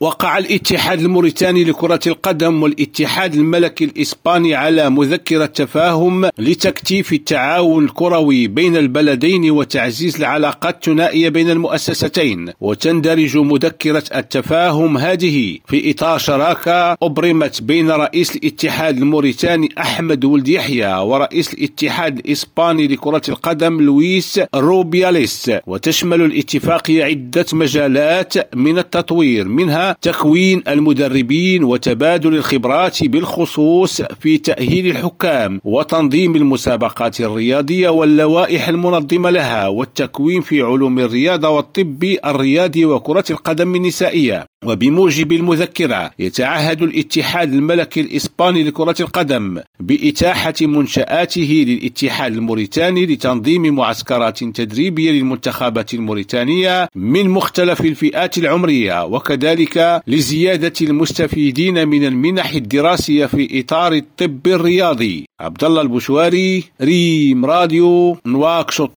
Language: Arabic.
وقع الاتحاد الموريتاني لكرة القدم والاتحاد الملكي الإسباني على مذكرة تفاهم لتكثيف التعاون الكروي بين البلدين وتعزيز العلاقات الثنائية بين المؤسستين. وتندرج مذكرة التفاهم هذه في إطار شراكة أبرمت بين رئيس الاتحاد الموريتاني أحمد ولد يحيى ورئيس الاتحاد الإسباني لكرة القدم لويس روبياليس. وتشمل الاتفاقية عدة مجالات من التطوير منها تكوين المدربين وتبادل الخبرات بالخصوص في تأهيل الحكام وتنظيم المسابقات الرياضية واللوائح المنظمة لها والتكوين في علوم الرياضة والطب الرياضي وكرة القدم النسائية. وبموجب المذكرة يتعهد الاتحاد الملكي الإسباني لكرة القدم بإتاحة منشآته للاتحاد الموريتاني لتنظيم معسكرات تدريبية للمنتخبات الموريتانية من مختلف الفئات العمرية وكذلك لزيادة المستفيدين من المنح الدراسية في إطار الطب الرياضي. عبد الله البشواري ريم راديو نواكشوط.